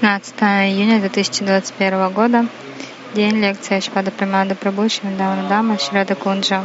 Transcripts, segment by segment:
16 июня 2021 года. День лекции Шпада Примада Прабhu Шивандавана Дама Шрада Кунджа.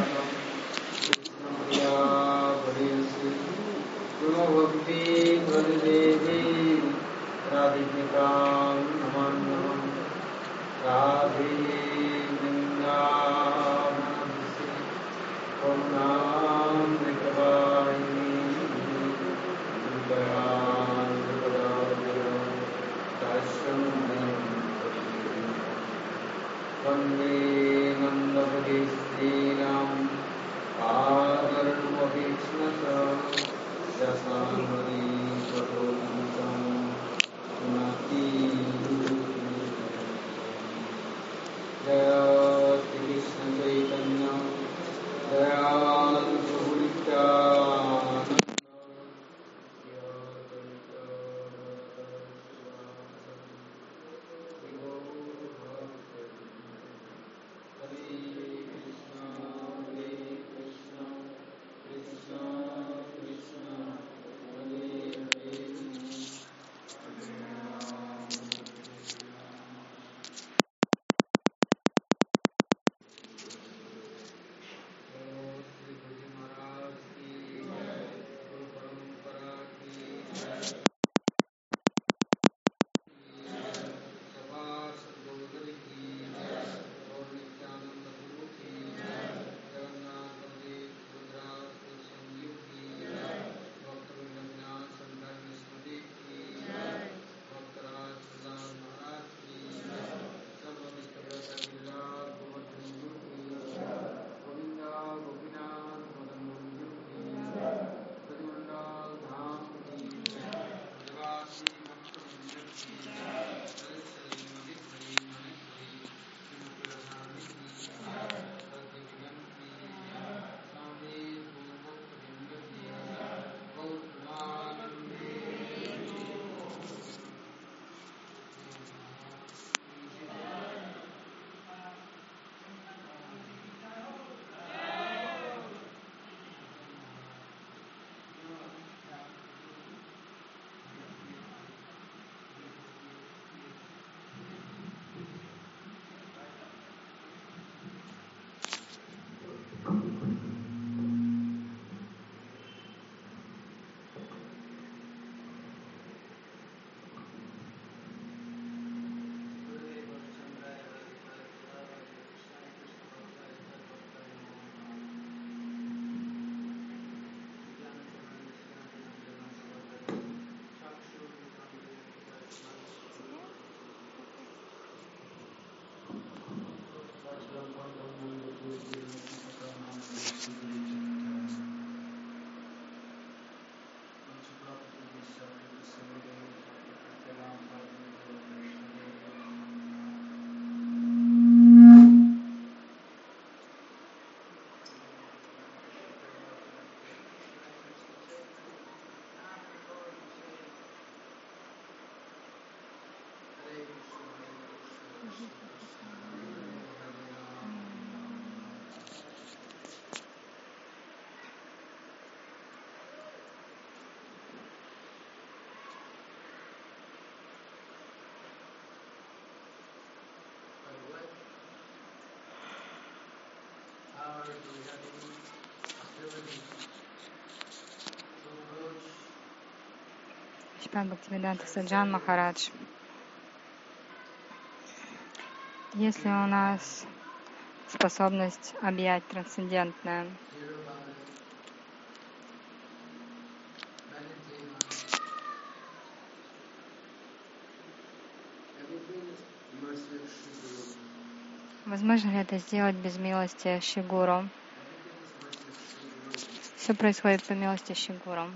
Шпад Бхактивиданта Саджан Махарадж. Если у нас способность объять трансцендентное, возможно ли это сделать без милости Шигуру? Все происходит по милости Шигуру.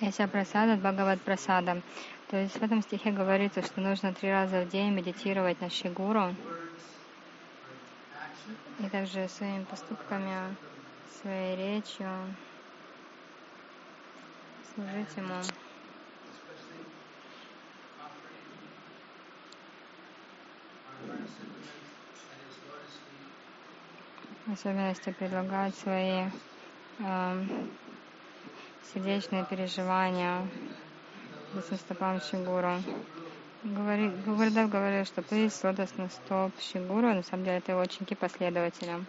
Яся прасада, Бхагават прасада. То есть в этом стихе говорится, что нужно три раза в день медитировать на Шигуру. И также своими поступками, своей речью, служить ему. В особенности предлагать свои э, сердечные переживания за стопам Шигуру. Говори, Гурдев говорил, что приз лотосных стоп Шигуру, на самом деле это его ученики последователям.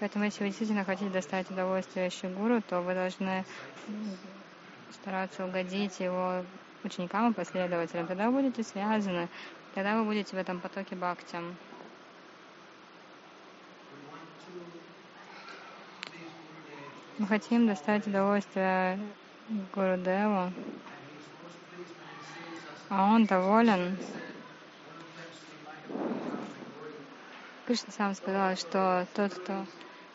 Поэтому, если вы действительно хотите доставить удовольствие Шигуру, то вы должны стараться угодить его ученикам и последователям. Тогда вы будете связаны, тогда вы будете в этом потоке бхакти. Мы хотим доставить удовольствие Гурудеву, а он доволен. Кришна сам сказал, что тот, кто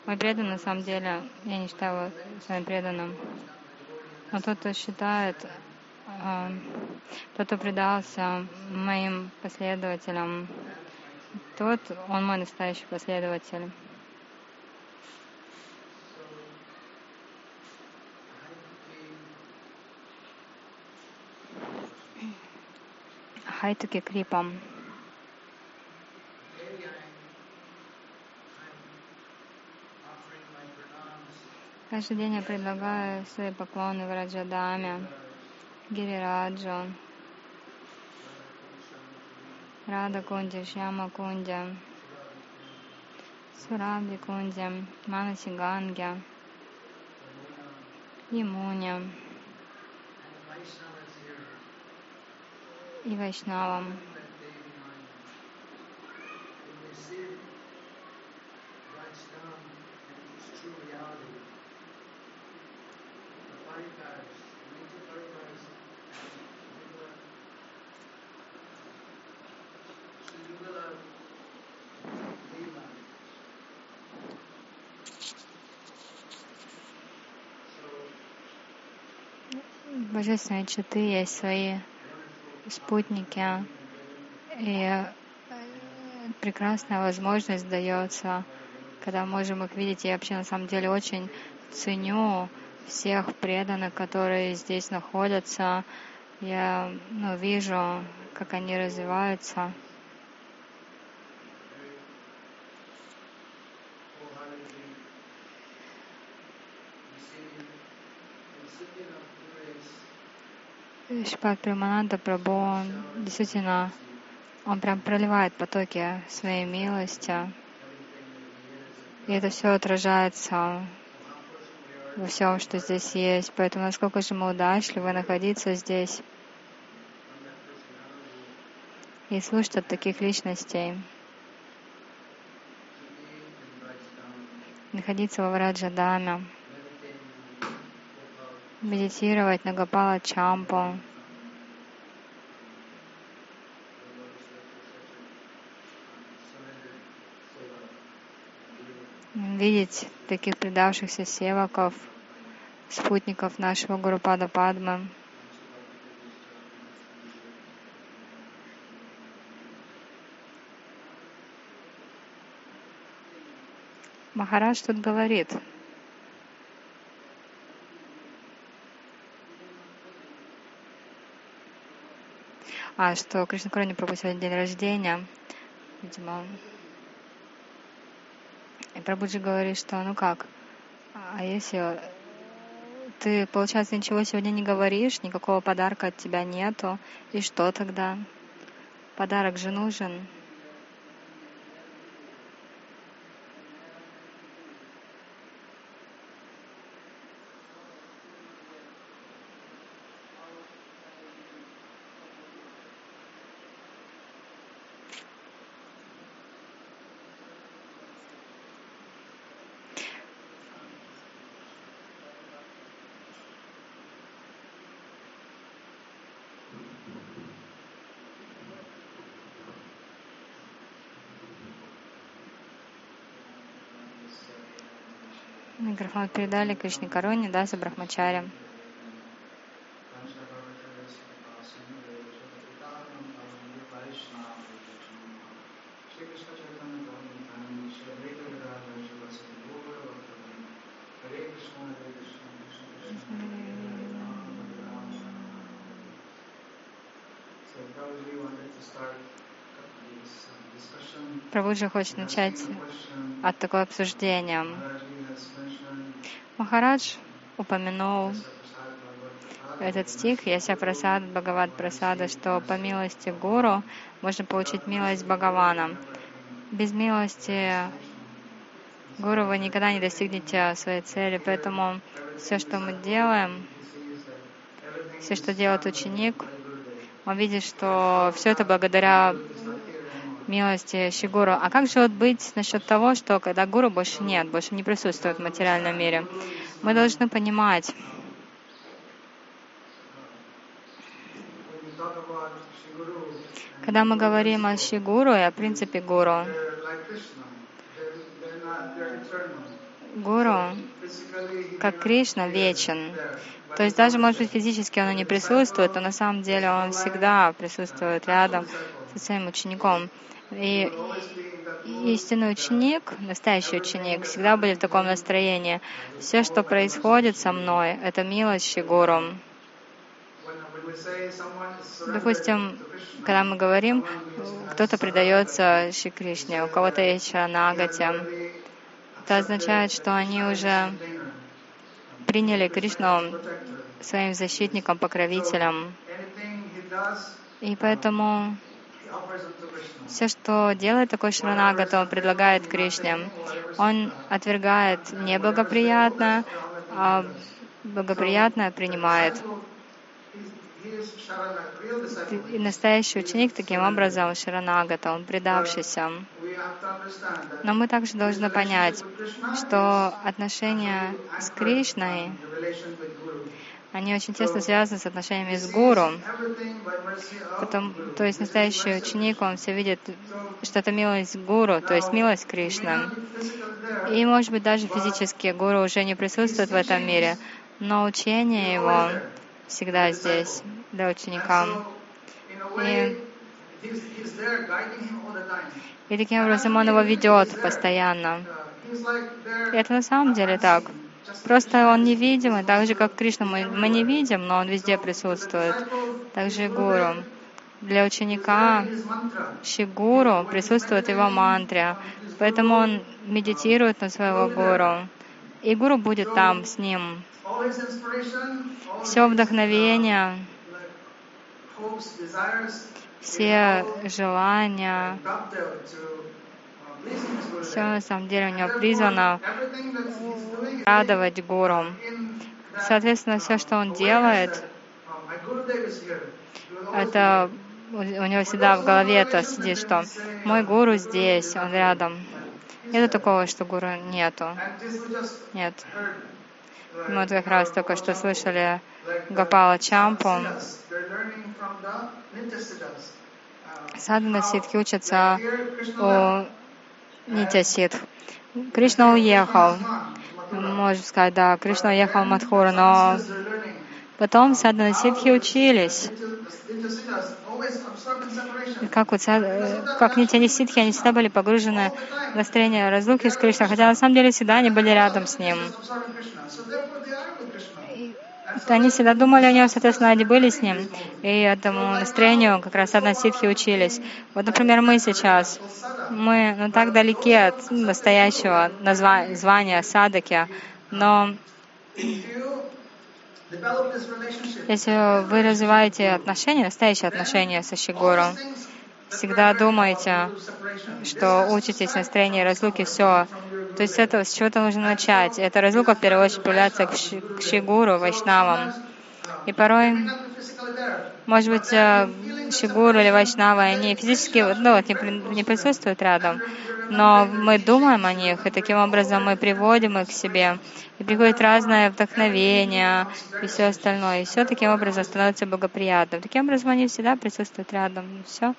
мой предан, на самом деле, я не считаю его своим преданным, но тот, кто считает, э, тот, кто предался моим последователям, тот, он мой настоящий последователь. Хайтуки Крипам. Каждый день я предлагаю свои поклоны в Раджадаме, Гирираджу, Рада Кунде, Шьяма Кунде, Сурабди Кунде, Манаси Ганге, И Вайшнавам. Божественные читы есть свои спутники, и прекрасная возможность дается, когда можем их видеть. Я вообще на самом деле очень ценю всех преданных, которые здесь находятся. Я ну, вижу, как они развиваются. Шпат Примананда Прабhu, он действительно, он прям проливает потоки своей милости. И это все отражается во всем, что здесь есть. Поэтому насколько же мы удачливы находиться здесь и слушать от таких личностей. Находиться во Враджадаме, медитировать на Гапала Чампу, видеть таких предавшихся севаков, спутников нашего Гурупада Падмы. Махарадж тут говорит, а, что Кришна Прабhu сегодня день рождения, видимо, и Прабуджи говорит, что ну как, а если ты, получается, ничего сегодня не говоришь, никакого подарка от тебя нету, и что тогда? Подарок же нужен. Архимандраху передали Кришне Каруне, да, Даса Брахмачарем. Прабуджи хочет начать от такого обсуждения. Махарадж упомянул этот стих, Яся Прасад, Бхагават Прасада, что по милости Гуру можно получить милость Бхагавана. Без милости Гуру вы никогда не достигнете своей цели, поэтому все, что мы делаем, все, что делает ученик, он видит, что все это благодаря милости Шигуру. А как же вот быть насчет того, что когда Гуру больше нет, больше не присутствует в материальном мире? Мы должны понимать, когда мы говорим о Шигуру и о принципе Гуру. Гуру, как Кришна, вечен. То есть даже, может быть, физически он не присутствует, но на самом деле он всегда присутствует рядом со своим учеником. И истинный ученик, настоящий ученик, всегда будет в таком настроении. Все, что происходит со мной, это милость surrendered Допустим, когда мы говорим, кто-то предается Шри Кришне, у кого-то есть шаранагати, это означает, что они уже приняли Кришну своим защитником, покровителем. И поэтому все, что делает такой шаранагата, он предлагает Кришне. Он отвергает неблагоприятное, а благоприятное принимает. И настоящий ученик таким образом шаранагата, он предавшийся. Но мы также должны понять, что отношения с Кришной, они очень тесно связаны с отношениями с Гуру. Потом, то есть настоящий ученик, он все видит, что это милость Гуру, то есть милость there, И, может быть, даже физически Гуру уже не присутствует в этом мире, но учение его всегда здесь для ученика. time. И таким образом он его ведет постоянно. И это на самом деле так. Просто он невидимый, так же как Кришна мы, мы не видим, но он везде присутствует. Также и Гуру. Для ученика. Шигуру присутствует его мантре, поэтому он медитирует на своего гуру. И гуру будет там с ним. Все вдохновение, все желания, все на самом деле у него призвано радовать гуру. Соответственно, все, что он делает, это у него всегда в голове это сидит, что мой гуру здесь, он рядом. Нету такого, что гуру нету. Нет. Мы вот как раз только что слышали Гапала Чампу. Садхана ситхи учатся у Нитя Ситх. Кришна уехал. Можем сказать, да, Кришна уехал в Мадхуру, но потом садхана ситхи учились. Как, вот, как Нитя ситхи, они всегда были погружены в настроение разлуки с Кришной, хотя на самом деле всегда они были рядом с ним. Они всегда думали о нем, соответственно, они были с ним. И этому настроению как раз садхана ситхи учились. Вот, например, мы сейчас, мы ну, так далеки от настоящего звания садаки, но Если вы развиваете отношения, настоящие отношения со things всегда separation. что учитесь настроении разлуки, все. То есть это с чего-то нужно начать. Эта разлука в первую очередь проявляется к, ши- к Шигуру, Вайшнавам. И порой, может быть, э, Шигуру или Вайшнавы, они физически ну, вот, не, не присутствуют рядом, но мы думаем о них, и таким образом мы приводим их к себе. И приходит разное вдохновение и все остальное. И все таким образом становится благоприятным. Таким образом они всегда присутствуют рядом. Все.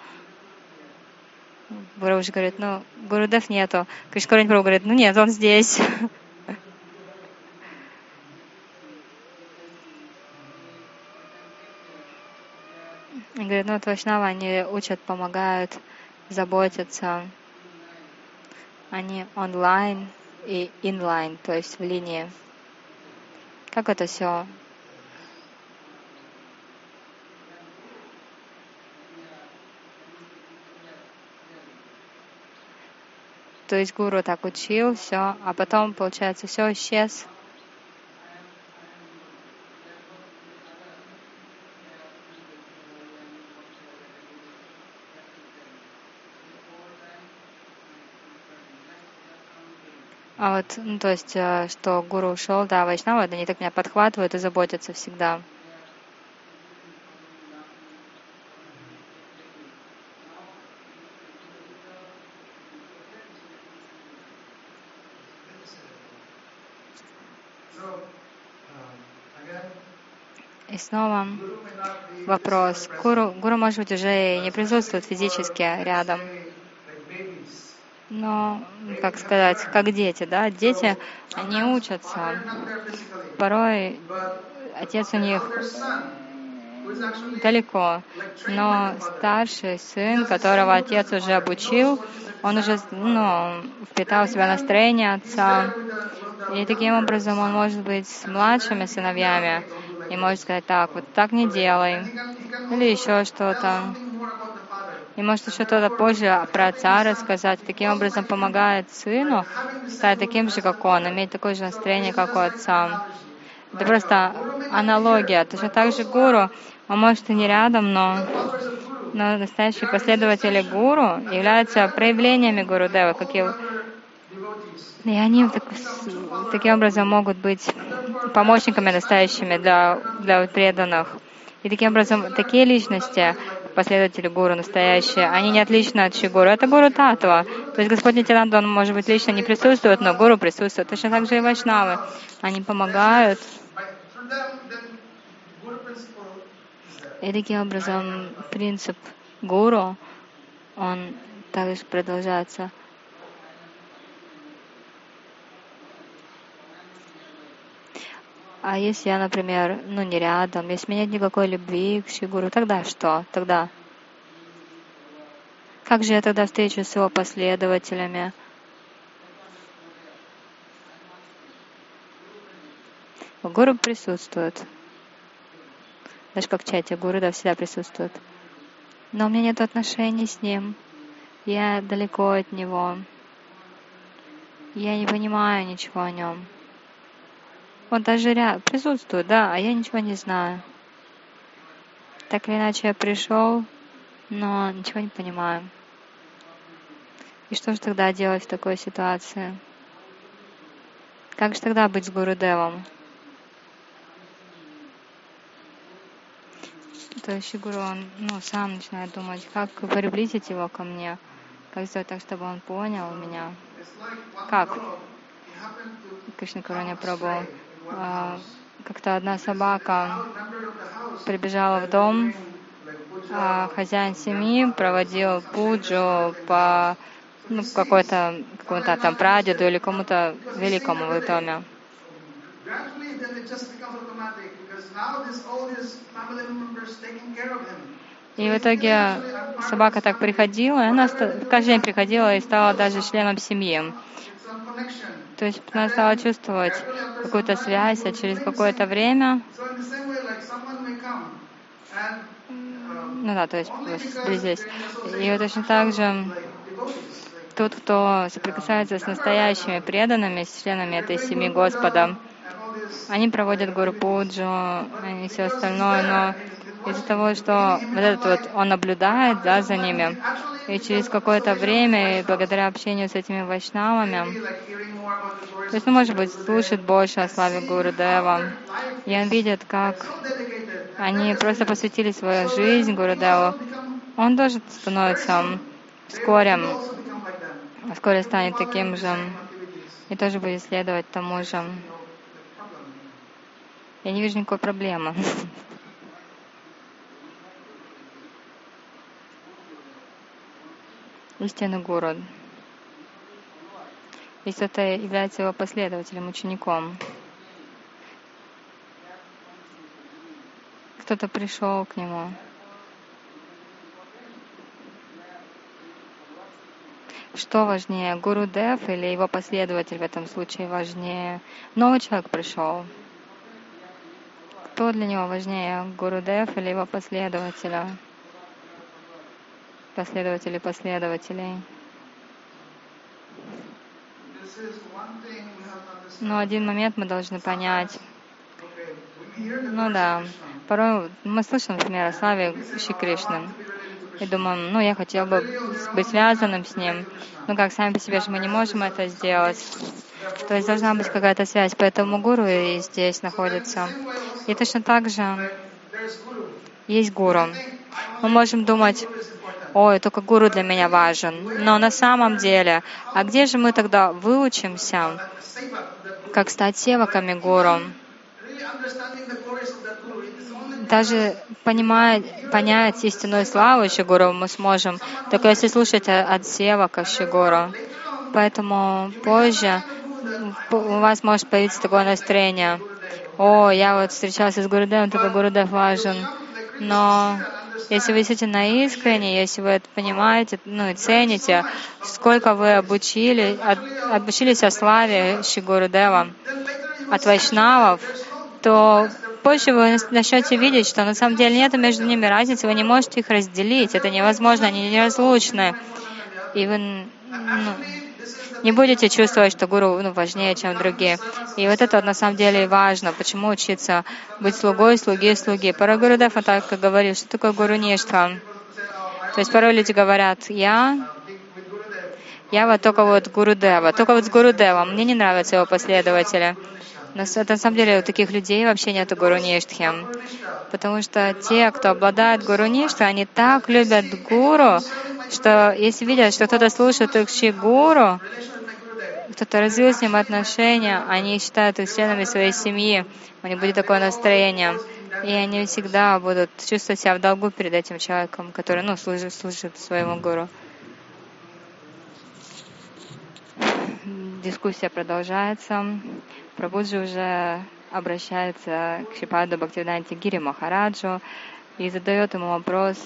Уже говорит, ну, Гурудев нету. Кришкорень Прабhu говорит, ну нет, он здесь. И говорит, ну вот они учат, помогают, заботятся. Они онлайн и инлайн, то есть в линии. Как это все? То есть гуру так учил, все, а потом, получается, все исчез. А вот, ну, то есть, э, что гуру ушел, да, вайшнавы, они так меня подхватывают и заботятся всегда. Снова вопрос. Гуру, гуру, может быть, уже не присутствует физически рядом. Но, как сказать, как дети, да, дети, они учатся. Порой отец у них далеко, но старший сын, которого отец уже обучил, он уже ну, впитал в себя настроение отца. И таким образом он может быть с младшими сыновьями и может сказать, так, вот так не делай, или еще что-то. И может еще что-то позже про отца рассказать. Таким образом помогает сыну стать таким же, как он, иметь такое же настроение, как у отца. Это просто аналогия. Точно так же гуру, он может и не рядом, но, но настоящие последователи гуру являются проявлениями гуру Девы, как и и они так, таким образом могут быть помощниками настоящими для, для преданных. И таким образом, такие личности, последователи гуру настоящие, они не отличны от Шигуру. Это гуру Татва. То есть Господь Нитянанда, он, может быть, лично не присутствует, но гуру присутствует. Точно так же и вайшнавы. Они помогают. И таким образом принцип гуру, он также продолжается. А если я, например, ну не рядом, если у меня нет никакой любви к Шигуру, тогда что? Тогда как же я тогда встречусь с его последователями? Гуру присутствует. Даже как в чате, гуру да, всегда присутствует. Но у меня нет отношений с ним. Я далеко от него. Я не понимаю ничего о нем. Он даже рядом присутствует, да, а я ничего не знаю. Так или иначе я пришел, но ничего не понимаю. И что же тогда делать в такой ситуации? Как же тогда быть с Гурудевом? То есть Гуру, он ну, сам начинает думать, как приблизить его ко мне, как сделать так, чтобы он понял меня. Как? Кришна Каруня Прабhu а, как-то одна собака прибежала в дом, а хозяин семьи проводил пуджу по ну, какой-то какому-то там прадеду или кому-то великому в доме. И в итоге собака так приходила, и она каждый день приходила и стала даже членом семьи. То есть она стала чувствовать какую-то связь, а через какое-то время, ну да, то есть здесь. И вот точно так же тот, кто соприкасается с настоящими преданными, с членами этой семьи Господа, они проводят Гуру Пуджу и все остальное, но из-за того, что вот этот вот, он наблюдает да, за ними, и через какое-то время, и благодаря общению с этими вайшнавами, то есть, ну, может быть, слушает больше о славе Гуру Дева, и он видит, как они просто посвятили свою жизнь Гуру Деву, он тоже становится вскоре, вскоре станет таким же и тоже будет следовать тому же. Я не вижу никакой проблемы. Истинный город. Если это является его последователем, учеником. Кто-то пришел к нему. Что важнее, Гуру Дев или его последователь в этом случае важнее? Новый человек пришел. Кто для него важнее, Гуру Дев или его последователя? Последователи последователей. this is one thing we have to understand. Но один момент мы должны понять. Ну да, порой мы слышим, например, о славе Шри Кришны. И думаем, ну я хотел бы быть связанным с ним. Ну как, сами по себе же мы не можем это сделать. То есть должна быть какая-то связь, поэтому гуру и здесь находится. И точно так же есть гуру. Мы можем думать. Ой, только гуру для меня важен. Но на самом деле, а где же мы тогда выучимся, как стать севаками гуру? Даже понимая, понять истинную славу Шигуру мы сможем, только если слушать от севака Шигуру. Поэтому позже у вас может появиться такое настроение. О, я вот встречался с Гурудевом, только Гурудев важен. Но если вы действительно искренне, если вы это понимаете, ну и цените, сколько вы обучили, от- обучились о славе Шигурудева, от вайшнавов, то позже вы начнете видеть, что на самом деле нет между ними разницы, вы не можете их разделить, это невозможно, они неразлучны. И вы ну, не будете чувствовать, что гуру ну, важнее, чем другие. И вот это на самом деле важно. Почему учиться быть слугой, слуги, слуги. Порой Гурудев так говорит, что такое гуру ништха. То есть порой люди говорят, я, я вот только вот Гурудева, только вот с Гурудевом, мне не нравятся его последователи. На самом деле у таких людей вообще нету гуру ништхи. Потому что те, кто обладает гуру ништхи, они так любят гуру, что если видят, что кто-то слушает их ши гуру, кто-то развил с ним отношения, они считают их членами своей семьи, у них будет такое настроение. И они всегда будут чувствовать себя в долгу перед этим человеком, который ну, служит, служит своему гуру. Дискуссия продолжается. Прабуджи уже обращается к Шипаду Бхактивиданте Гири Махараджу и задает ему вопрос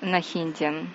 на хинди.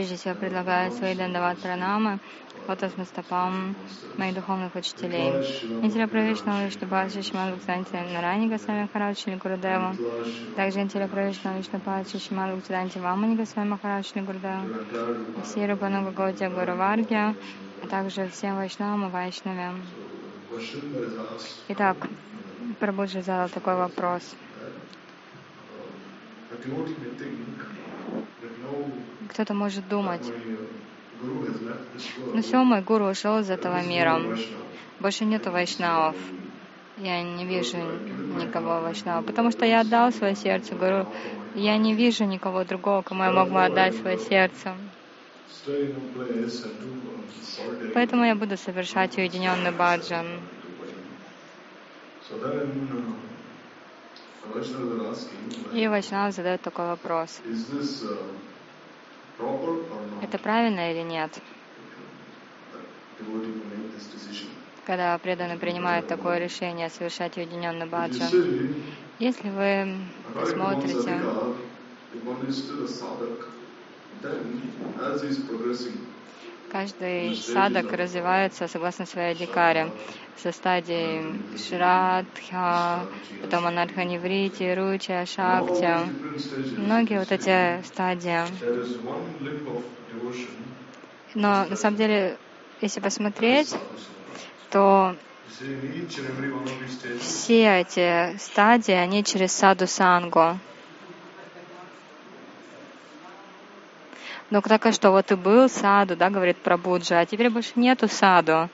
Прежде всего предлагаю свои дандават пранамы лотосным стопам моих духовных учителей. Интеля Правишна Вишну Падши Шиман Бхактанти Нарани Госвами Махарадж Гурудеву. Также Интеля Правишна Вишну Падши Шиман Бхактанти Вамани Госвами Махарадж Гурудеву. Все Рупану Гогодия Гуру Варги, а также всем Вайшнавам и Вайшнавям. Итак, Прабhuджи задал такой вопрос. A devotee may think that no, Кто-то может думать, this world. ну все, мой гуру ушел из этого мира. Больше нету вайшнавов. Я не вижу никого вайшнава, потому что я отдал свое сердце гуру. Я не вижу никого другого, кому я мог бы отдать свое сердце. Поэтому я буду совершать уединенный баджан. И вайшнав задает такой вопрос. Это правильно или нет? Когда преданный принимает такое решение. Совершать уединенный see, Если вы progressing, Каждый садок развивается согласно своей дикаре. Со стадии Шрадха, потом Анарханеврити, Руча, stages, Многие вот эти стадии. Но на самом деле, если посмотреть, то все эти стадии, они через саду сангу. Но так а что, вот и был саду, да, говорит Прабуджа, а теперь больше нету саду.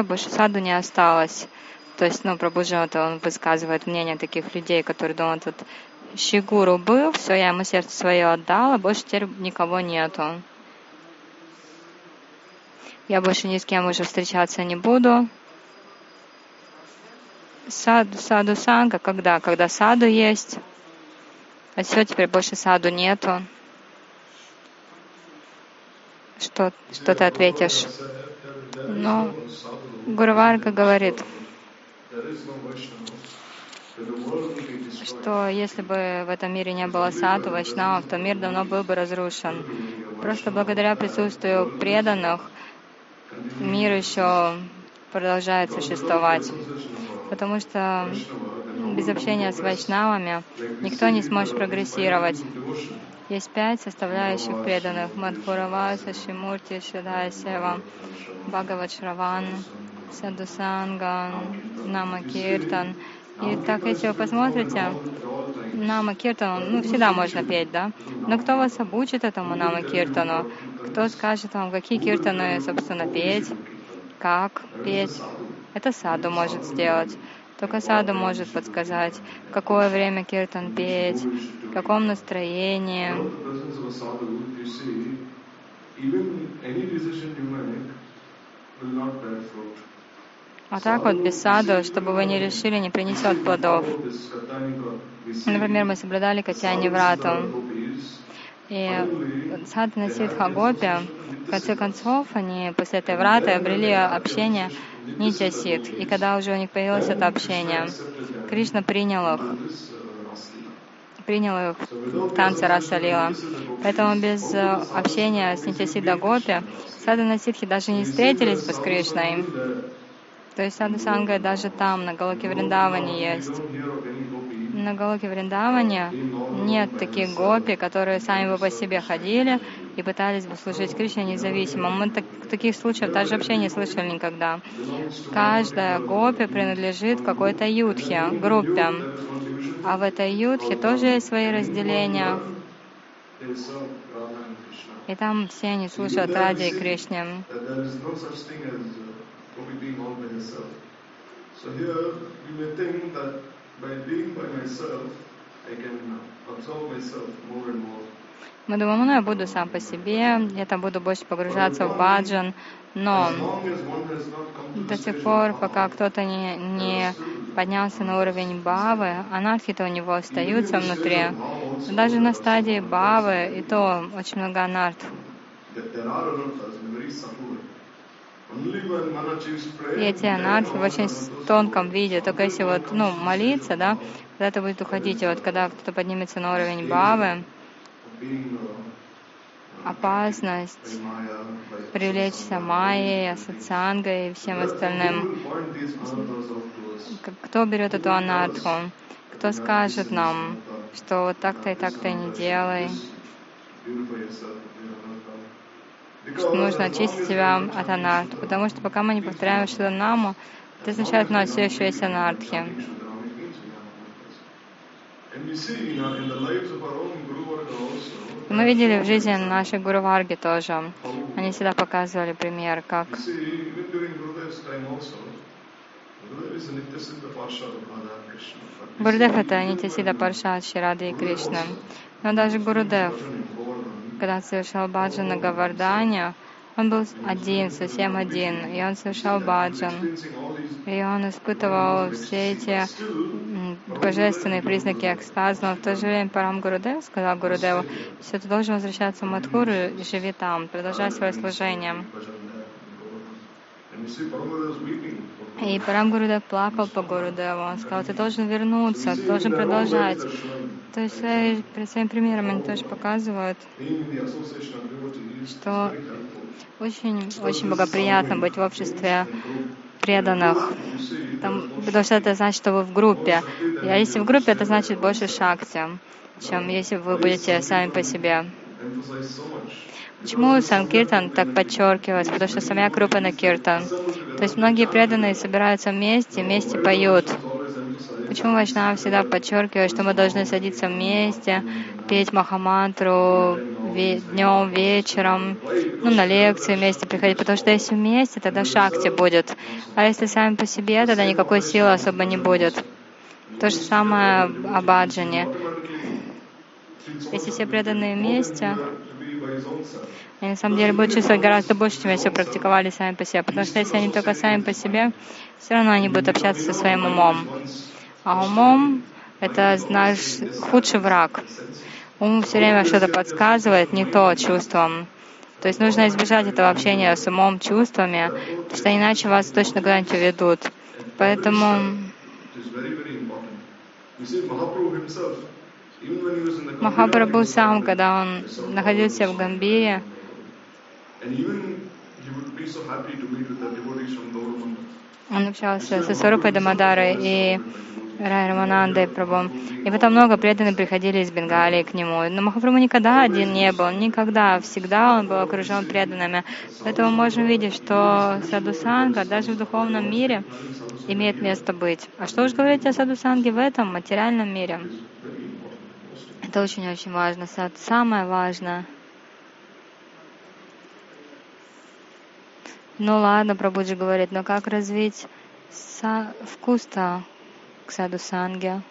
Все, больше саду не осталось. То есть, ну, Прабхуджа, это он высказывает мнение таких людей, которые думают, вот, Шигуру был, все, я ему сердце свое отдала, больше теперь никого нету. Я больше ни с кем уже встречаться не буду. Саду, саду санга, когда? Когда саду есть. А все, теперь больше саду нету. Что, что ты ответишь? Ну, Гурварга говорит, что если бы в этом мире не было саду, вайшнавов, то мир давно был бы разрушен. Просто благодаря присутствию преданных мир еще продолжает существовать. Потому что без общения с вайшнавами никто не сможет прогрессировать. Есть пять составляющих преданных. Мадхураваса, Шимурти, Шидая Сева, Бхагават Шраван, Садусанга, Нама Киртан. И так, если вы посмотрите, Нама Киртану, ну, всегда можно петь, да? Но кто вас обучит этому Нама Киртану? Кто скажет вам, какие киртаны, собственно, петь? Как петь? Это саду может сделать. Только саду может подсказать, в какое время киртан петь, в каком настроении. А так вот без саду, чтобы вы не решили, не принесет плодов. Например, мы соблюдали Катяни Врату. И Садхана Сидха Гопи, в конце концов, они после этой враты обрели общение Нитя Сид. И когда уже у них появилось это общение, Кришна принял их, принял их в танце Расалила. Поэтому без э, общения с Нитясида Гопи Садхана Сидхи даже не встретились бы с Кришной. То есть Саду Санга даже там, на Галоке Вриндаване есть. На Галоке Вриндаване нет таких гопи, которые сами бы по себе ходили и пытались бы служить Кришне независимо. Мы так, таких случаев даже вообще не слышали никогда. Каждая гопи принадлежит какой-то ютхе, группе. А в этой ютхе тоже есть свои разделения. И там все они слушают Ради и Кришне. Мы думаем, ну я буду сам по себе, я там буду больше погружаться в баджан, но до тех пор, пока кто-то не, не поднялся на уровень бавы, анархи-то у него остаются внутри. Даже на стадии бавы, и то очень много анарт. И эти анархи в очень тонком виде, только если вот, ну, молиться, да, тогда это будет уходить. И вот когда кто-то поднимется на уровень бавы, опасность привлечься майей, асоциангой и всем остальным. Кто берет эту анарху? Кто скажет нам, что вот так-то и так-то не делай? что нужно очистить себя от анарт, потому что пока мы не повторяем что-то наму, это означает, что у нас все еще есть анархи. Мы видели в жизни нашей Гуру Варги тоже. Они всегда показывали пример, как Гурудев — это Нитясида Паршат Ширады и Кришна. Но даже Гурудев, когда совершал баджан на Гавардане, он был один, совсем один, и он совершал баджан. И он испытывал все эти божественные признаки экстаза, но в то же время Парам Гурудев сказал Гурудеву, что ты должен возвращаться в Мадхуру и живи там, продолжай свое служение. И Парам Гурудев плакал по Гурудеву. Он сказал, ты должен вернуться, ты должен продолжать. То есть свои, своим примером они тоже показывают, что очень, очень благоприятно быть в обществе преданных, Там, потому что это значит, что вы в группе. А если в группе, это значит больше шакти, чем если вы будете сами по себе. Почему Санкиртан так подчеркивается? Потому что самая группа на Киртан. То есть многие преданные собираются вместе, вместе поют. Почему Вайшнава всегда подчеркивает, что мы должны садиться вместе, петь Махамантру, ве- днем, вечером, ну, на лекции вместе приходить, потому что если вместе, тогда шакти будет. А если сами по себе, тогда никакой силы особо не будет. То же самое об аджане. Если все преданные вместе, они на самом деле будут чувствовать гораздо больше, чем если практиковали сами по себе. Потому что если они только сами по себе, все равно они будут общаться со своим умом. А умом это наш худший враг. Ум все время что-то подсказывает, не то чувством. То есть нужно избежать этого общения с умом, чувствами, потому что иначе вас точно куда-нибудь уведут. Поэтому Махапрабху сам, когда он находился в Гамбире, он общался со Сварупой Дамадарой и Рай Раманандой Прабhu. И потом много преданных приходили из Бенгалии к нему. Но Махапрабху никогда один не был, никогда. Всегда он был окружен преданными. Поэтому можем видеть, что садусанга даже в духовном мире имеет место быть. А что уж говорить о садусанге в этом материальном мире? Это очень-очень важно. Самое важное. Ну ладно, Прабуджи говорит, но как развить вкус-то к саду санге?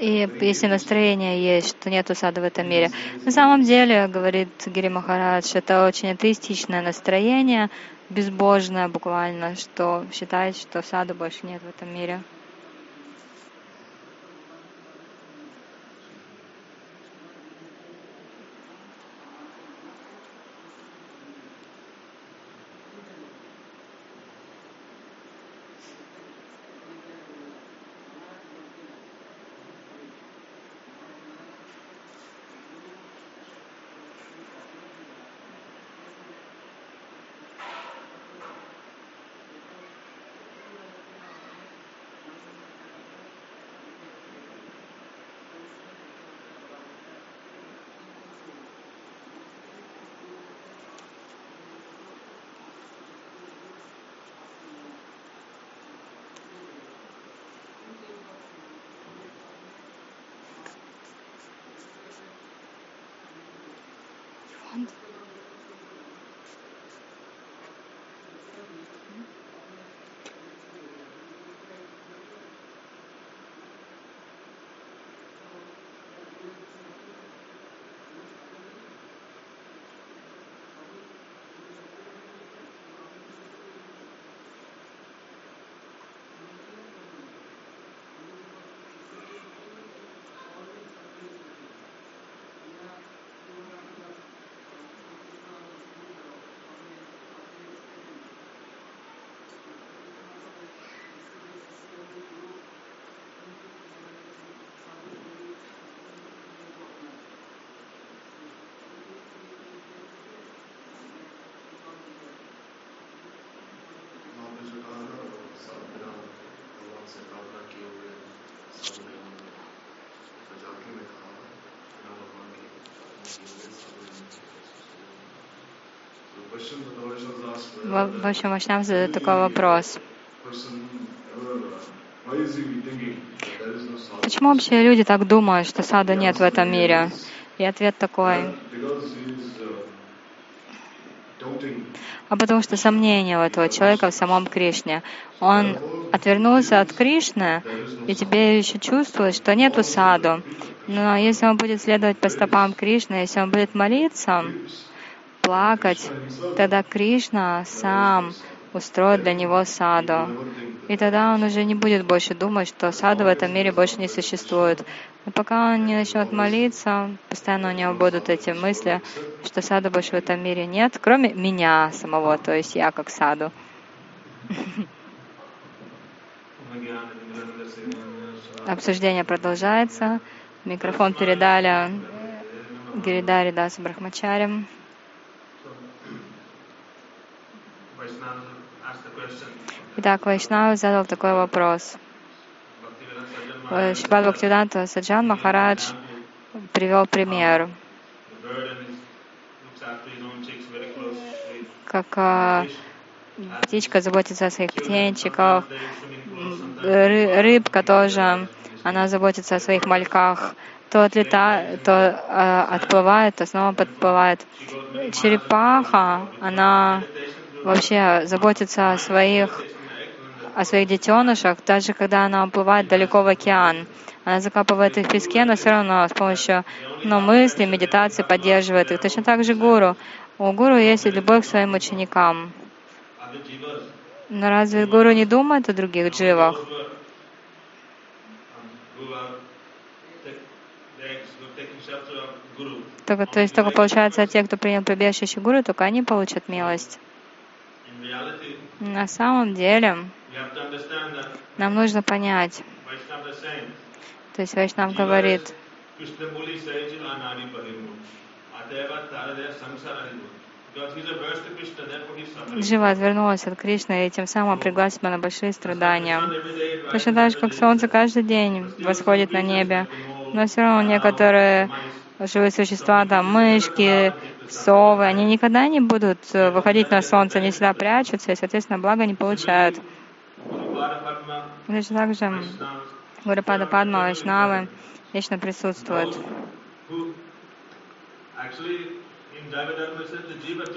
И если настроение есть, что нету сада в этом мире. На самом деле, говорит Гири Махарадж, это очень атеистичное настроение, безбожное буквально, что считает, что сада больше нет в этом мире. В, общем, Вашнав задает такой вопрос. Почему вообще люди так думают, что сада нет в этом мире? И ответ такой. А потому что сомнение у этого человека в самом Кришне. Он отвернулся от Кришны, и тебе еще чувствует, что нету саду. Но если он будет следовать по стопам Кришны, если он будет молиться, плакать, тогда Кришна сам устроит для него саду. И тогда он уже не будет больше думать, что саду в этом мире больше не существует. Но пока он не начнет молиться, постоянно у него будут эти мысли, что саду больше в этом мире нет, кроме меня самого, то есть я как саду. Обсуждение продолжается. Микрофон передали Гиридари Дас Брахмачарям. Итак, Вайшнав задал такой вопрос. Шипад Бхактивиданта Саджан Махарадж привел пример, как а, птичка заботится о своих птенчиках, рыбка тоже, она заботится о своих мальках, то отлетает, то э, отплывает, то снова подплывает. Черепаха, она вообще заботится о своих, о своих детенышах, даже когда она уплывает далеко в океан. Она закапывает их в песке, но все равно с помощью ну, мысли, медитации поддерживает их. Точно так же гуру. У гуру есть любовь к своим ученикам. Но разве гуру не думает о других дживах? Только, то есть только получается, те, кто принял прибежище гуру, только они получат милость. На самом деле, нам нужно понять, то есть Вайшнав говорит, Джива отвернулась от Кришны и тем самым пригласила на большие страдания. Точно так же, как солнце каждый день восходит на небе, но все равно некоторые живые существа, там мышки, совы, они никогда не будут э, выходить на солнце, они всегда прячутся и, соответственно, благо не получают. Точно так же Гурапада Падма Вайшнавы вечно присутствуют.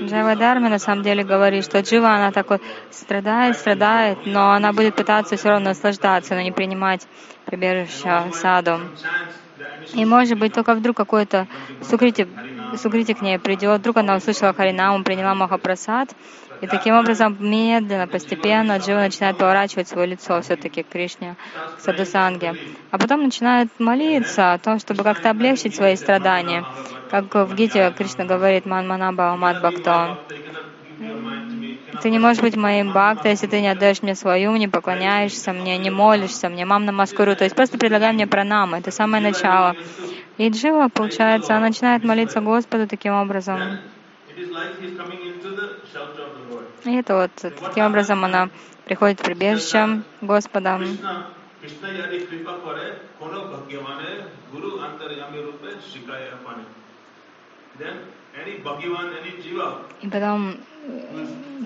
Джайва Дharma на самом деле говорит, что Джива, она такой страдает, страдает, но она будет пытаться все равно наслаждаться, но не принимать прибежище саду. И может быть только вдруг какой-то сукрити, сукрити к ней придет, вдруг она услышала Харинаму, приняла Махапрасад, и таким образом медленно, постепенно Джива начинает поворачивать свое лицо все-таки к Кришне, к Садусанге. А потом начинает молиться о том, чтобы как-то облегчить свои страдания. Как в Гите Кришна говорит Манманаба Мат Бхакто. Ты не можешь быть моим бхакта, если ты не отдаешь мне свою, не поклоняешься мне, не молишься мне, мам намаскуру. То есть просто предлагай мне пранамы. Это самое начало. И Джива, получается, начинает молиться Господу таким образом. И это вот таким образом она приходит в прибежище Господа. И потом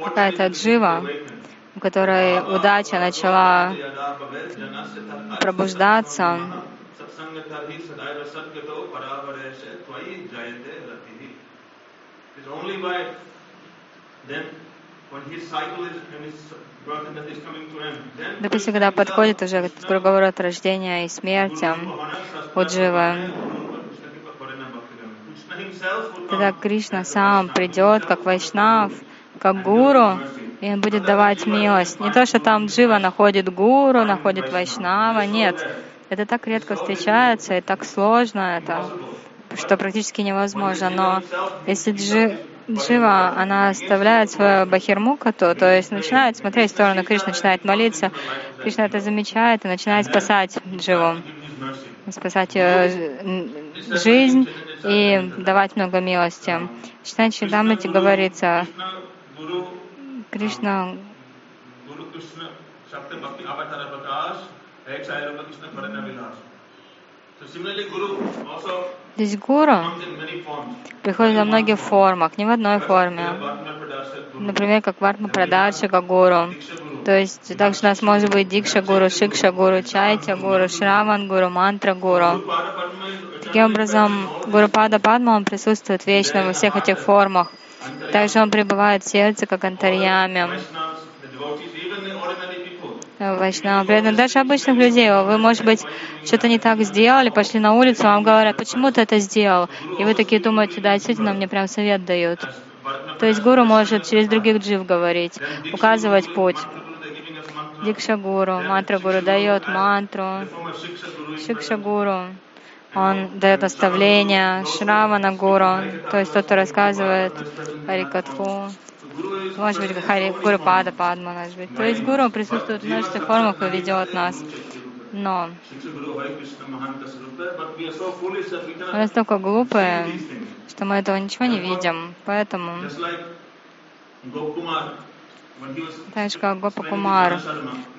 какая-то джива, у которой удача начала пробуждаться, Допустим, когда подходит уже этот круговорот рождения и смерти у Дживы, когда Кришна сам придет, как Вайшнав, как гуру, и он будет давать милость. Не то, что там Джива находит гуру, находит Вайшнава, нет. Это так редко встречается и так сложно это, что практически невозможно. Но если Джи, Джива, она оставляет свою бахирмукату, то есть начинает смотреть в сторону Кришны, начинает молиться, Кришна это замечает и начинает спасать Дживу, спасать ее жизнь и давать много милости. Читать Чидамрити говорится, Кришна Здесь гуру приходит во многих формах, не в одной форме. Например, как Варма Прадаршика гуру. То есть также у нас может быть Дикша гуру, Шикша гуру, Чайтя гуру, Шраван гуру, Мантра гуру. Таким образом, Гуру Пада Падма, он присутствует вечно во всех этих формах. Также он пребывает в сердце, как антарьями. Вайшнава предан даже обычных людей. Вы, может быть, что-то не так сделали, пошли на улицу, вам говорят, почему ты это сделал? И вы такие думаете, да, действительно, мне прям совет дают. То есть гуру может через других джив говорить, указывать путь. Дикша гуру, мантра гуру дает мантру, шикша гуру он дает наставления, Шравана Гуру, то есть тот, кто рассказывает Харикатху, может быть, Хари, Гуру Пада Падма, может быть. То есть Гуру присутствует в множестве формах и ведет нас. Но мы настолько глупые, что мы этого ничего не видим. Поэтому Же, как Гопа Кумар.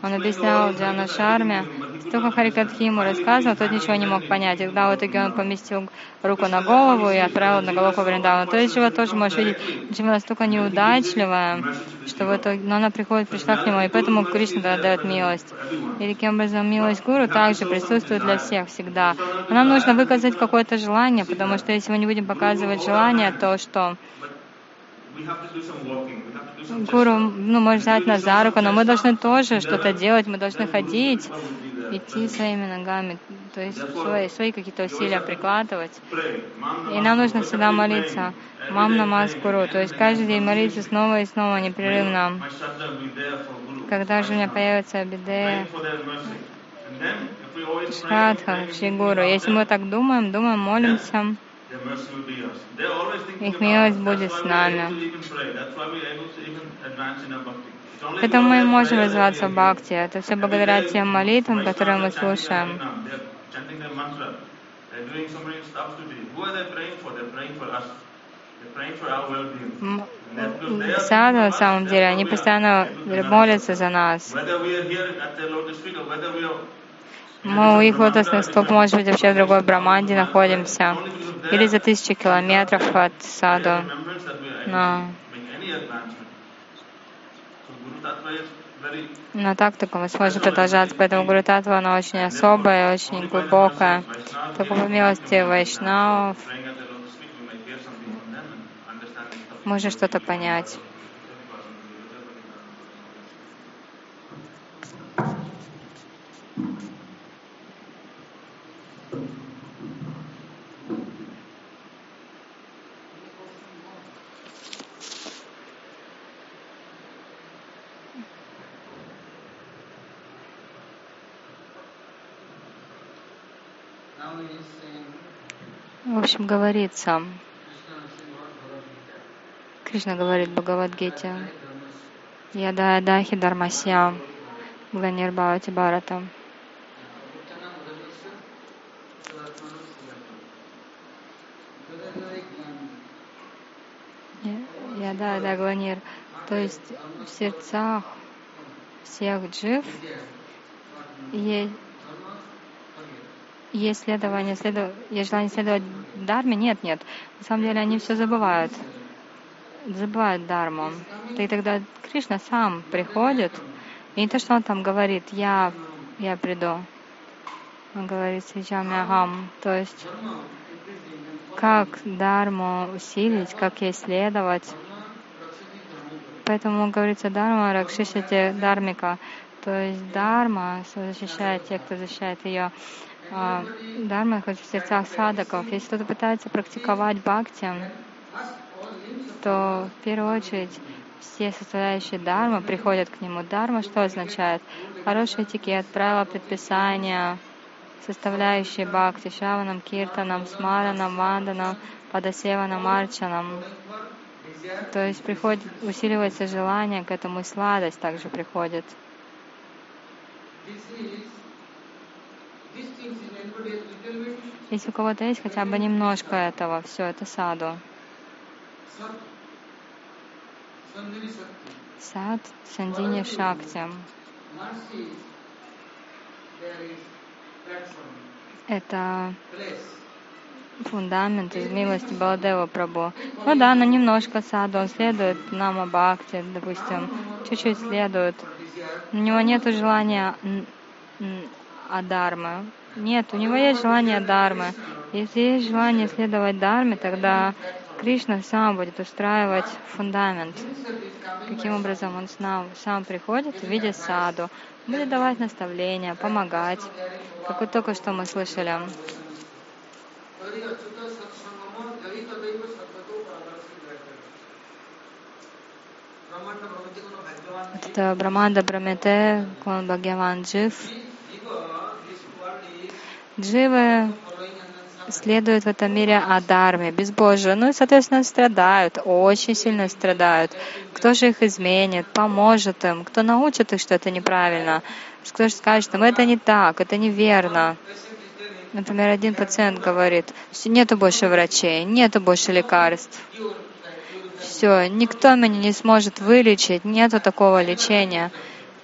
Он объяснял Джана Шарме, только Харикатхи ему рассказывал, тот ничего не мог понять. И когда в итоге он поместил руку на голову и отправил на голову Вриндавана. То есть чего тоже можешь видеть, Джива настолько неудачливая, что в итоге, но она приходит, пришла к нему, и поэтому Кришна дает милость. И таким образом милость Гуру также присутствует для всех всегда. Но нам нужно выказать какое-то желание, потому что если мы не будем показывать желание, то что? Гуру ну, может взять нас за руку, но мы должны тоже что-то делать, мы должны ходить, идти своими ногами, то есть свои, свои какие-то усилия прикладывать. И нам нужно всегда молиться. Мам намаз Гуру, то есть каждый день молиться снова и снова непрерывно. Когда же у меня появится биде, Шрадха, Шри Гуру. Если мы так думаем, думаем, молимся, их милость будет с нами. Поэтому мы можем развиваться в бхакти. Это все благодаря тем молитвам, которые мы слушаем. Саду, на самом деле, они постоянно молятся за нас. Мы у их лотосных стоп, может быть, вообще в другой Браманде находимся. Или за тысячи километров от саду. Но, но так только мы сможем продолжаться. Поэтому Гуру Татва, она очень особая, очень глубокая. Только по милости Вайшнавов можно что-то понять. Общем, говорится, Кришна говорит в Бхагавадгите, Яда Дахи Дармасья, Гланир Бхавати Бхарата. Да Гланир. То есть в сердцах всех джив есть есть следование, следов... есть желание следовать дарме? Нет, нет. На самом деле они все забывают. Забывают дарму. И тогда Кришна сам приходит. И не то, что он там говорит, я, я приду. Он говорит, сейчас мягам. То есть, как дарму усилить, как ей следовать. Поэтому говорится дарма ракшишите дармика. То есть дарма защищает тех, кто защищает ее а, Дарма хоть в сердцах садаков. Если кто-то пытается практиковать бхакти, то в первую очередь все составляющие дармы приходят к нему. Дарма что означает? Хороший этикет, правила, предписания, составляющие бхакти, шаванам, киртанам, смаранам, ванданам, падасеванам, арчанам. То есть приходит, усиливается желание к этому, и сладость также приходит. Если у кого-то есть хотя бы немножко этого, все, это саду. Сад Сандини Шакти. Это фундамент из милости Баладева Прабу. Ну да, но немножко саду, он следует нам Бхакти, допустим, чуть-чуть следует. У него нет желания адармы. Нет, у него есть желание дармы. Если есть желание следовать дарме, тогда Кришна сам будет устраивать фундамент. Каким образом он сам, сам приходит в виде саду, будет давать наставления, помогать, как вот только что мы слышали. Это Браманда Брамете, Кон Бхагаван Джив. Дживы следуют в этом мире адарме, безбожие. Ну и, соответственно, страдают, очень сильно страдают. Кто же их изменит, поможет им, кто научит их, что это неправильно, кто же скажет им, это не так, это неверно. Например, один пациент говорит, нету больше врачей, нету больше лекарств. все, никто меня не сможет вылечить, нету такого лечения.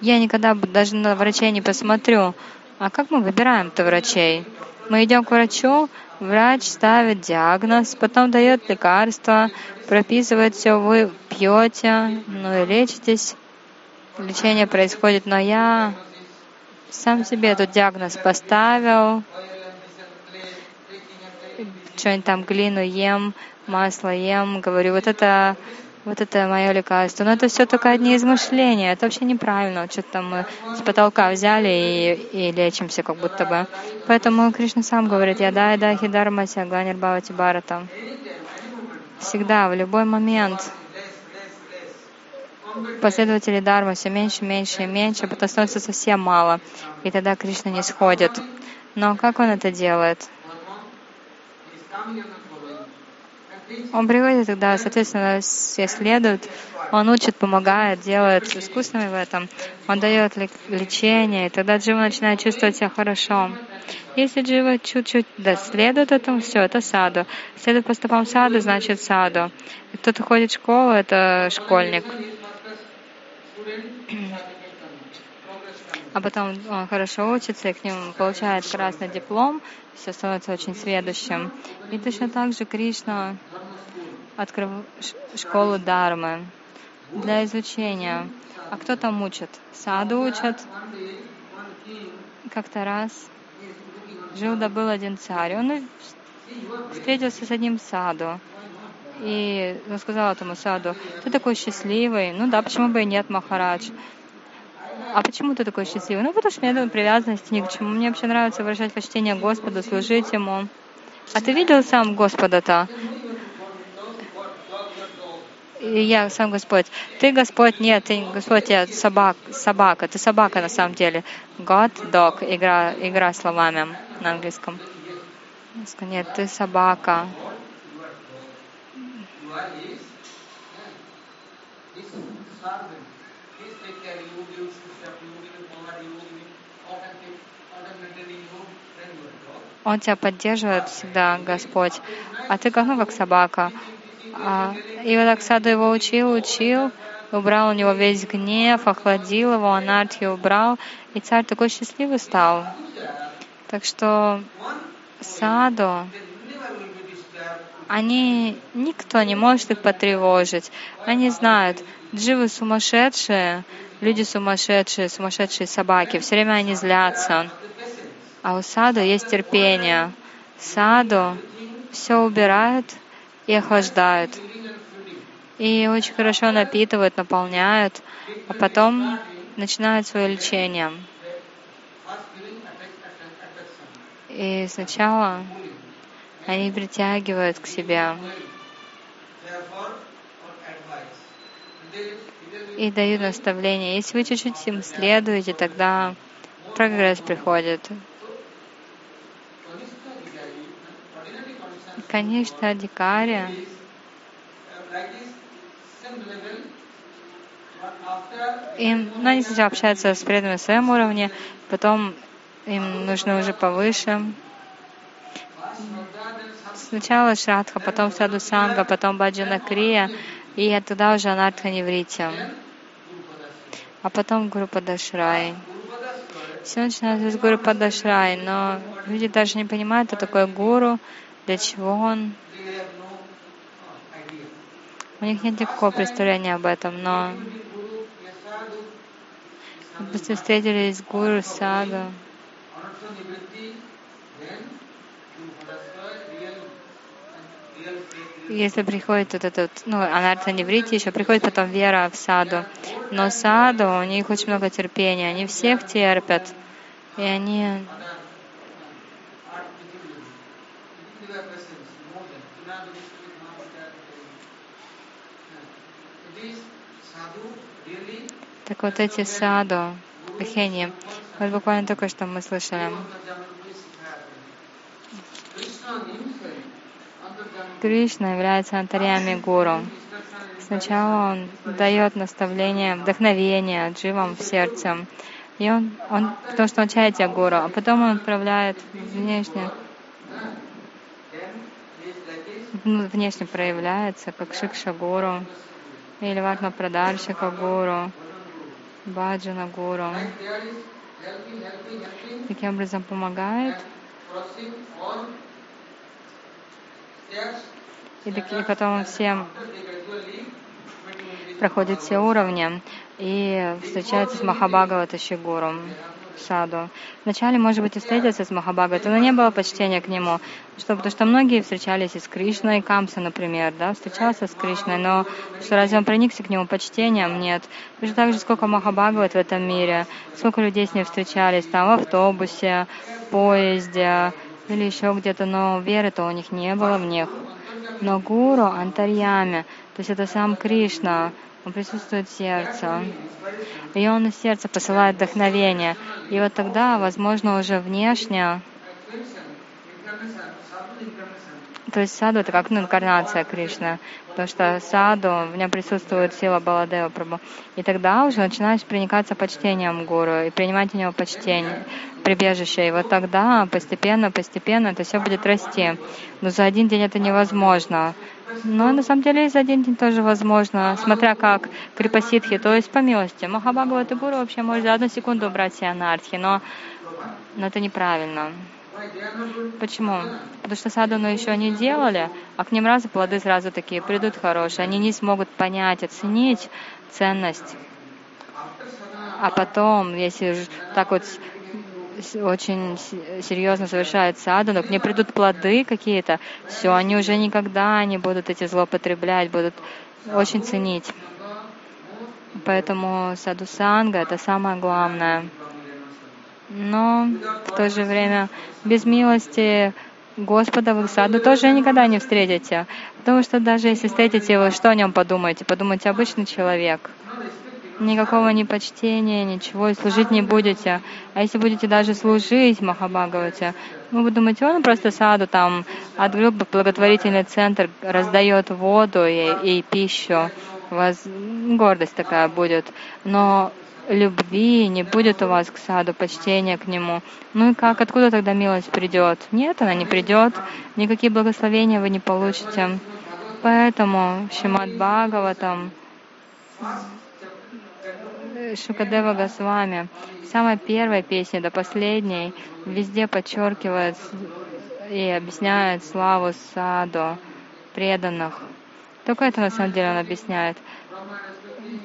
Я никогда даже на врачей не посмотрю. А как мы выбираем-то врачей? Мы идем к врачу, врач ставит диагноз, потом дает лекарства, прописывает все, вы пьете, ну и лечитесь. Лечение происходит, но я сам себе этот диагноз поставил, что-нибудь там глину ем, масло ем, говорю, вот это вот это мое лекарство. Но это все только одни измышления. Это вообще неправильно. Что-то там мы с потолка взяли и, и лечимся как будто бы. Поэтому Кришна сам говорит, я да, да, хидарма сяганир бхавати барата. Всегда, в любой момент последователей Дармы все меньше, меньше и меньше, потом становится совсем мало. И тогда Кришна не сходит. Но как он это делает? Он приходит тогда, соответственно, все следуют, он учит, помогает, делает искусными в этом, он дает лечение, и тогда Джива начинает чувствовать себя хорошо. Если Джива чуть-чуть да, следует этому, все, это саду. Следует по стопам саду, значит саду. Кто-то ходит в школу, это школьник. А потом он хорошо учится, и к нему получает красный диплом, все становится очень сведущим. И точно так же Кришна открыл школу Дармы для изучения. А кто там учит? Саду учат. Как-то раз жил да был один царь. Он встретился с одним саду. И он сказал этому саду, ты такой счастливый. Ну да, почему бы и нет, Махарадж. А почему ты такой счастливый? Ну, потому что у меня нет привязанности ни к чему. Мне вообще нравится выражать почтение Господу, служить Ему. А ты видел сам Господа-то? Я сам Господь. Ты Господь, нет, ты Господь, я собак, собака. Ты собака на самом деле. God, dog, игра, игра словами на английском. Нет, ты собака. Он тебя поддерживает всегда, Господь. А ты как, ну, как собака. А, и вот так Саду его учил, учил, убрал у него весь гнев, охладил его, анархию убрал, и царь такой счастливый стал. Так что Саду, они, никто не может их потревожить. Они знают, дживы сумасшедшие, люди сумасшедшие, сумасшедшие собаки, все время они злятся. А у саду есть терпение. Саду все убирают и охлаждают. И очень хорошо напитывают, наполняют, а потом начинают свое лечение. И сначала они притягивают к себе и дают наставления. Если вы чуть-чуть им следуете, тогда прогресс приходит. Конечно, Адикария им, ну, они сначала общаются с преданными на своем уровне, потом им нужно уже повыше. Сначала Шрадха, потом Саду Санга, потом Баджана Крия, и тогда уже Анартха Неврити. А потом Гуру Падашрай. Все начинается с Гуру Падашрай, но люди даже не понимают, что такое гуру, для чего он. У них нет никакого представления об этом, но если встретились с гуру, саду, если приходит вот этот, ну, анарта неврити, еще приходит потом вера в саду. Но саду, у них очень много терпения, они всех терпят, и они Так вот эти саду, Бхени, вот буквально только что мы слышали. Кришна является антарьями гуру. Сначала он дает наставление, вдохновение дживам в сердце. И он, он, потому что он чайтя гуру, а потом он отправляет внешне ну, внешне проявляется, как Шикша Гуру или Ватма Прадаршика Гуру, Баджана Гуру. Таким образом помогает. И, и потом всем проходит все уровни и встречается с Махабхагавата Гуру саду. Вначале, может быть, и встретился с Махабхагаватой, но не было почтения к нему. Что, потому что многие встречались и с Кришной, Камса, например, да, встречался с Кришной, но что разве он проникся к нему почтением? Нет. Точно так же, сколько Махабхагават в этом мире, сколько людей с ним встречались, там, в автобусе, в поезде или еще где-то, но веры-то у них не было в них. Но гуру антарьями, то есть это сам Кришна, он присутствует в сердце. И он из сердца посылает вдохновение. И вот тогда, возможно, уже внешне, то есть саду это как ну, инкарнация Кришны, потому что саду, в нем присутствует сила Баладева Прабху. И тогда уже начинаешь проникаться почтением гуру и принимать у него почтение, прибежище. И вот тогда постепенно, постепенно это все будет расти. Но за один день это невозможно. Но на самом деле и за один день тоже возможно, смотря как крипаситхи, то есть по милости. Махабхагавата Гуру вообще может за одну секунду убрать все анархии, но, но это неправильно. Почему? Потому что садхану еще не делали, а к ним разу плоды сразу такие придут хорошие. Они не смогут понять, оценить ценность. А потом, если так вот очень серьезно совершают садхану, к ним придут плоды какие-то, все, они уже никогда не будут эти злоупотреблять, будут очень ценить. Поэтому саду-санга — это самое главное но в то же время без милости Господа в их саду тоже никогда не встретите. Потому что даже если встретите его, что о нем подумаете? Подумайте, обычный человек. Никакого ни почтения, ничего, и служить не будете. А если будете даже служить Махабхагавате, ну, вы думаете, он просто саду там открыл благотворительный центр, раздает воду и, и пищу. У вас гордость такая будет. Но любви, не будет у вас к саду почтения к нему. Ну и как, откуда тогда милость придет? Нет, она не придет, никакие благословения вы не получите. Поэтому Шимат Бхагаватам, Шукадева Госвами, самой первой песни до последней, везде подчеркивает и объясняет славу саду, преданных. Только это на самом деле он объясняет.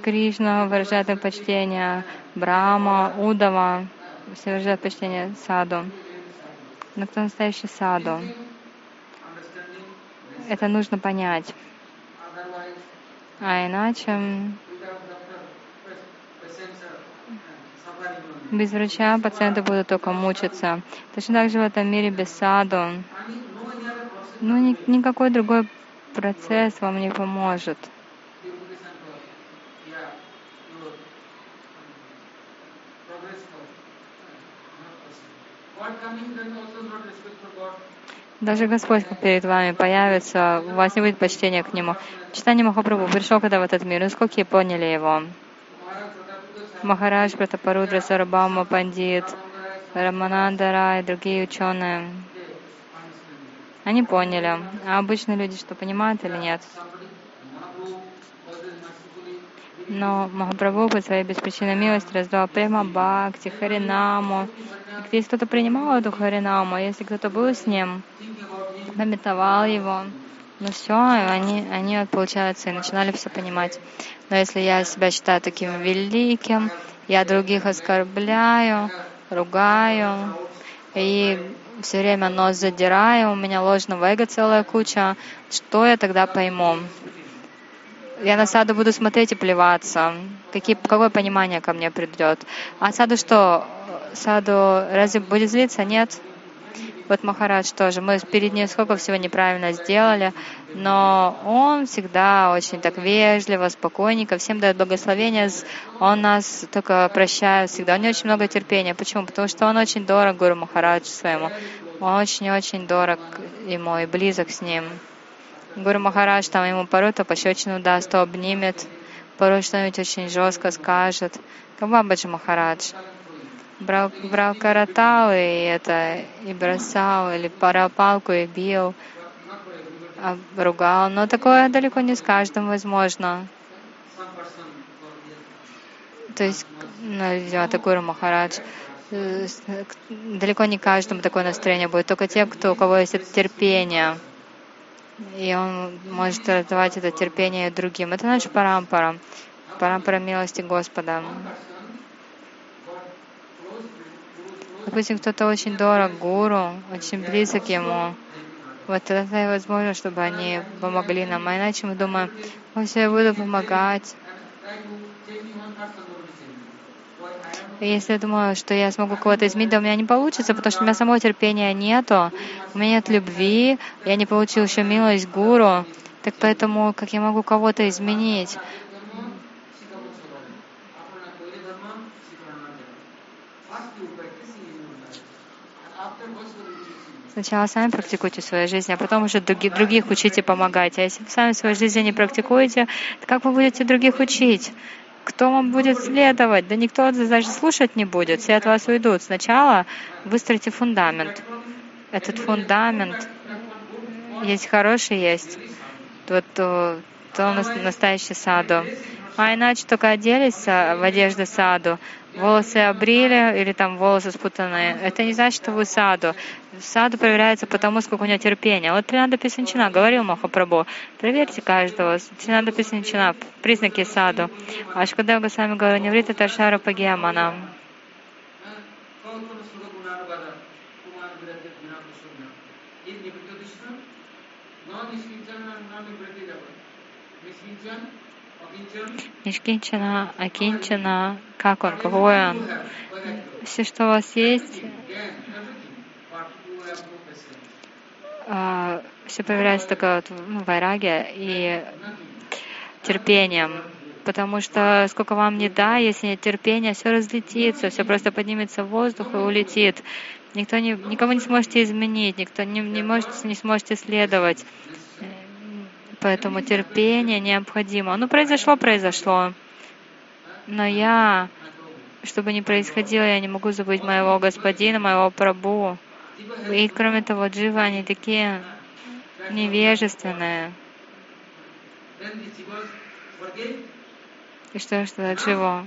Кришна выражает им почтение, Брама, Удава, все выражают почтение саду. Но кто настоящий саду? Это нужно понять. А иначе без врача пациенты будут только мучиться. Точно так же в этом мире без саду. Ну, ни, никакой другой процесс вам не поможет. Даже Господь перед вами появится, у вас не будет почтения к Нему. Читание Махапрабху пришел когда в этот мир, сколько поняли его. Махарадж, Пратапарудра, Сарабама, Пандит, Раманандара и другие ученые. Они поняли. А обычные люди что, понимают или нет? Но Махапрабху по своей беспричинной милости раздал према Бхакти, Харинаму. И если кто-то принимал эту Харинаму, а если кто-то был с ним, пометовал его, ну все, они, они, получается, и начинали все понимать. Но если я себя считаю таким великим, я других оскорбляю, ругаю, и все время нос задираю, у меня ложного эго целая куча, что я тогда пойму? Я на саду буду смотреть и плеваться. Какие, какое понимание ко мне придет? А саду что? Саду разве будет злиться? Нет. Вот Махарадж тоже. Мы перед ним сколько всего неправильно сделали, но он всегда очень так вежливо, спокойненько, всем дает благословение. Он нас только прощает всегда. У него очень много терпения. Почему? Потому что он очень дорог Гуру Махараджу своему. Он очень-очень дорог ему и близок с ним. Гуру Махарадж там ему порой то пощечину даст, то обнимет, порой что-нибудь очень жестко скажет. Как Бабаджи Махарадж. Брал, брал каратал и это, и бросал, или порал палку и бил. ругал. Но такое далеко не с каждым возможно. То есть, ну, видимо, такой Махарадж, э, далеко не каждому такое настроение будет, только те, кто, у кого есть это терпение. И он может раздавать это терпение другим. Это наш парампара, парампара милости Господа. Допустим, кто-то очень дорог гуру, очень близок ему. Вот тогда возможно, чтобы они помогли нам. А иначе мы думаем, о, все, я буду помогать. Если я думаю, что я смогу кого-то изменить, да у меня не получится, потому что у меня самого терпения нету, у меня нет любви, я не получил еще милость гуру, так поэтому как я могу кого-то изменить? Сначала сами практикуйте в своей жизни, а потом уже других, учите помогать. А если вы сами в своей жизни не практикуете, то как вы будете других учить? Кто вам будет следовать? Да никто даже слушать не будет, все от вас уйдут. Сначала выстроите фундамент. Этот фундамент есть хороший, есть. Вот то, то настоящий саду. А иначе только оделись в одежду саду, волосы обрили или там волосы спутанные. Это не значит, что вы саду. Саду проверяется потому, сколько у него терпения. Вот Тринада Писанчина говорил Махапрабху, проверьте каждого. Тринада Писанчина, признаки саду. А Ашкадев Госвами говорил, не врите Таршара Пагьямана. Нишкинчана, Акинчана, как он, какой он. Все, что у вас есть, а, все появляется только вот, ну, вайраге и терпением. Потому что сколько вам не да, если нет терпения, все разлетится, все просто поднимется в воздух и улетит. Никто не, никого не сможете изменить, никто не, не, можете, не сможете следовать. Поэтому терпение необходимо. Ну, произошло, произошло. Но я, чтобы не происходило, я не могу забыть моего господина, моего прабу. И кроме того, дживы, они такие невежественные. И что, что дживу?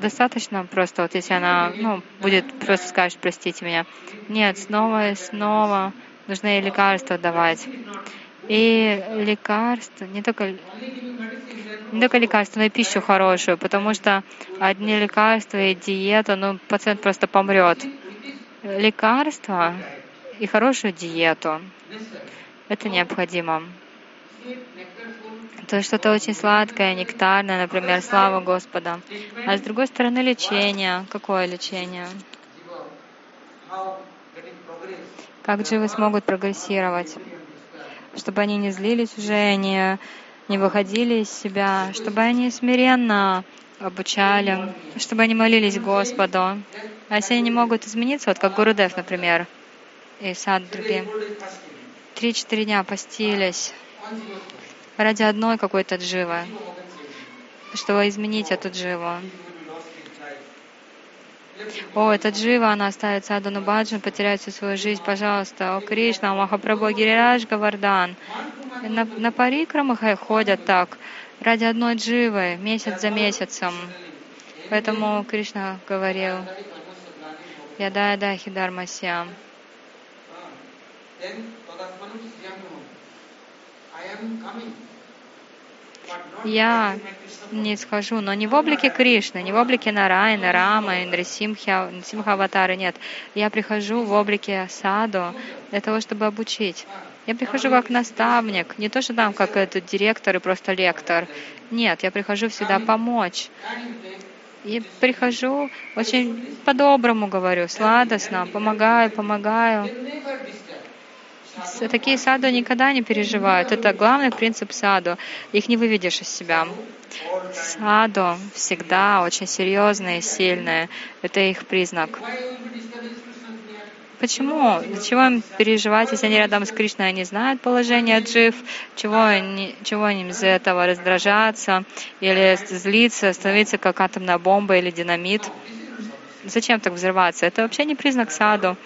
Достаточно просто, вот если она ну, будет просто скажет, простите меня. Нет, снова и снова нужно ей лекарства давать. И лекарства, не только, не только лекарства, но и пищу хорошую, потому что одни лекарства и диета, ну, пациент просто помрет лекарства и хорошую диету. Это необходимо. То есть что-то очень сладкое, нектарное, например, слава Господа. А с другой стороны лечение. Какое лечение? Как же вы смогут прогрессировать? Чтобы они не злились уже, не, не выходили из себя, чтобы они смиренно обучали, чтобы они молились Господу. А если они не могут измениться, вот как Гурудев, например, и сад другие, три-четыре дня постились ради одной какой-то дживы, чтобы изменить эту дживу. О, эта джива, она оставит садану баджан, потеряет всю свою жизнь, пожалуйста. О, Кришна, Махапрабху, Гирирадж, Гавардан. На, на парикрамах ходят так, ради одной дживы, месяц за месяцем. Поэтому Кришна говорил, Яда Яда Хидармасьям. Я не схожу, но не в облике Кришны, не в облике Нарайны, Рамы, Нрисимха, Нрисимха Аватары, нет. Я прихожу в облике Саду для того, чтобы обучить. Я прихожу как наставник, не то, что там как этот директор и просто лектор. Нет, я прихожу всегда помочь. И прихожу, очень по-доброму говорю, сладостно, помогаю, помогаю. Такие саду никогда не переживают. Это главный принцип саду. Их не выведешь из себя. Саду всегда очень серьезные, сильные. Это их признак. Почему? Чего им переживать, если они рядом с Кришной, они знают положение джив? Чего, они, чего им из-за этого раздражаться или злиться, становиться как атомная бомба или динамит? Зачем так взрываться? Это вообще не признак саду.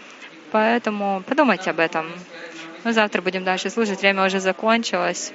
Поэтому подумайте об этом. Ну, завтра будем дальше слушать. Время уже закончилось.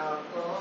Yeah. Uh -huh.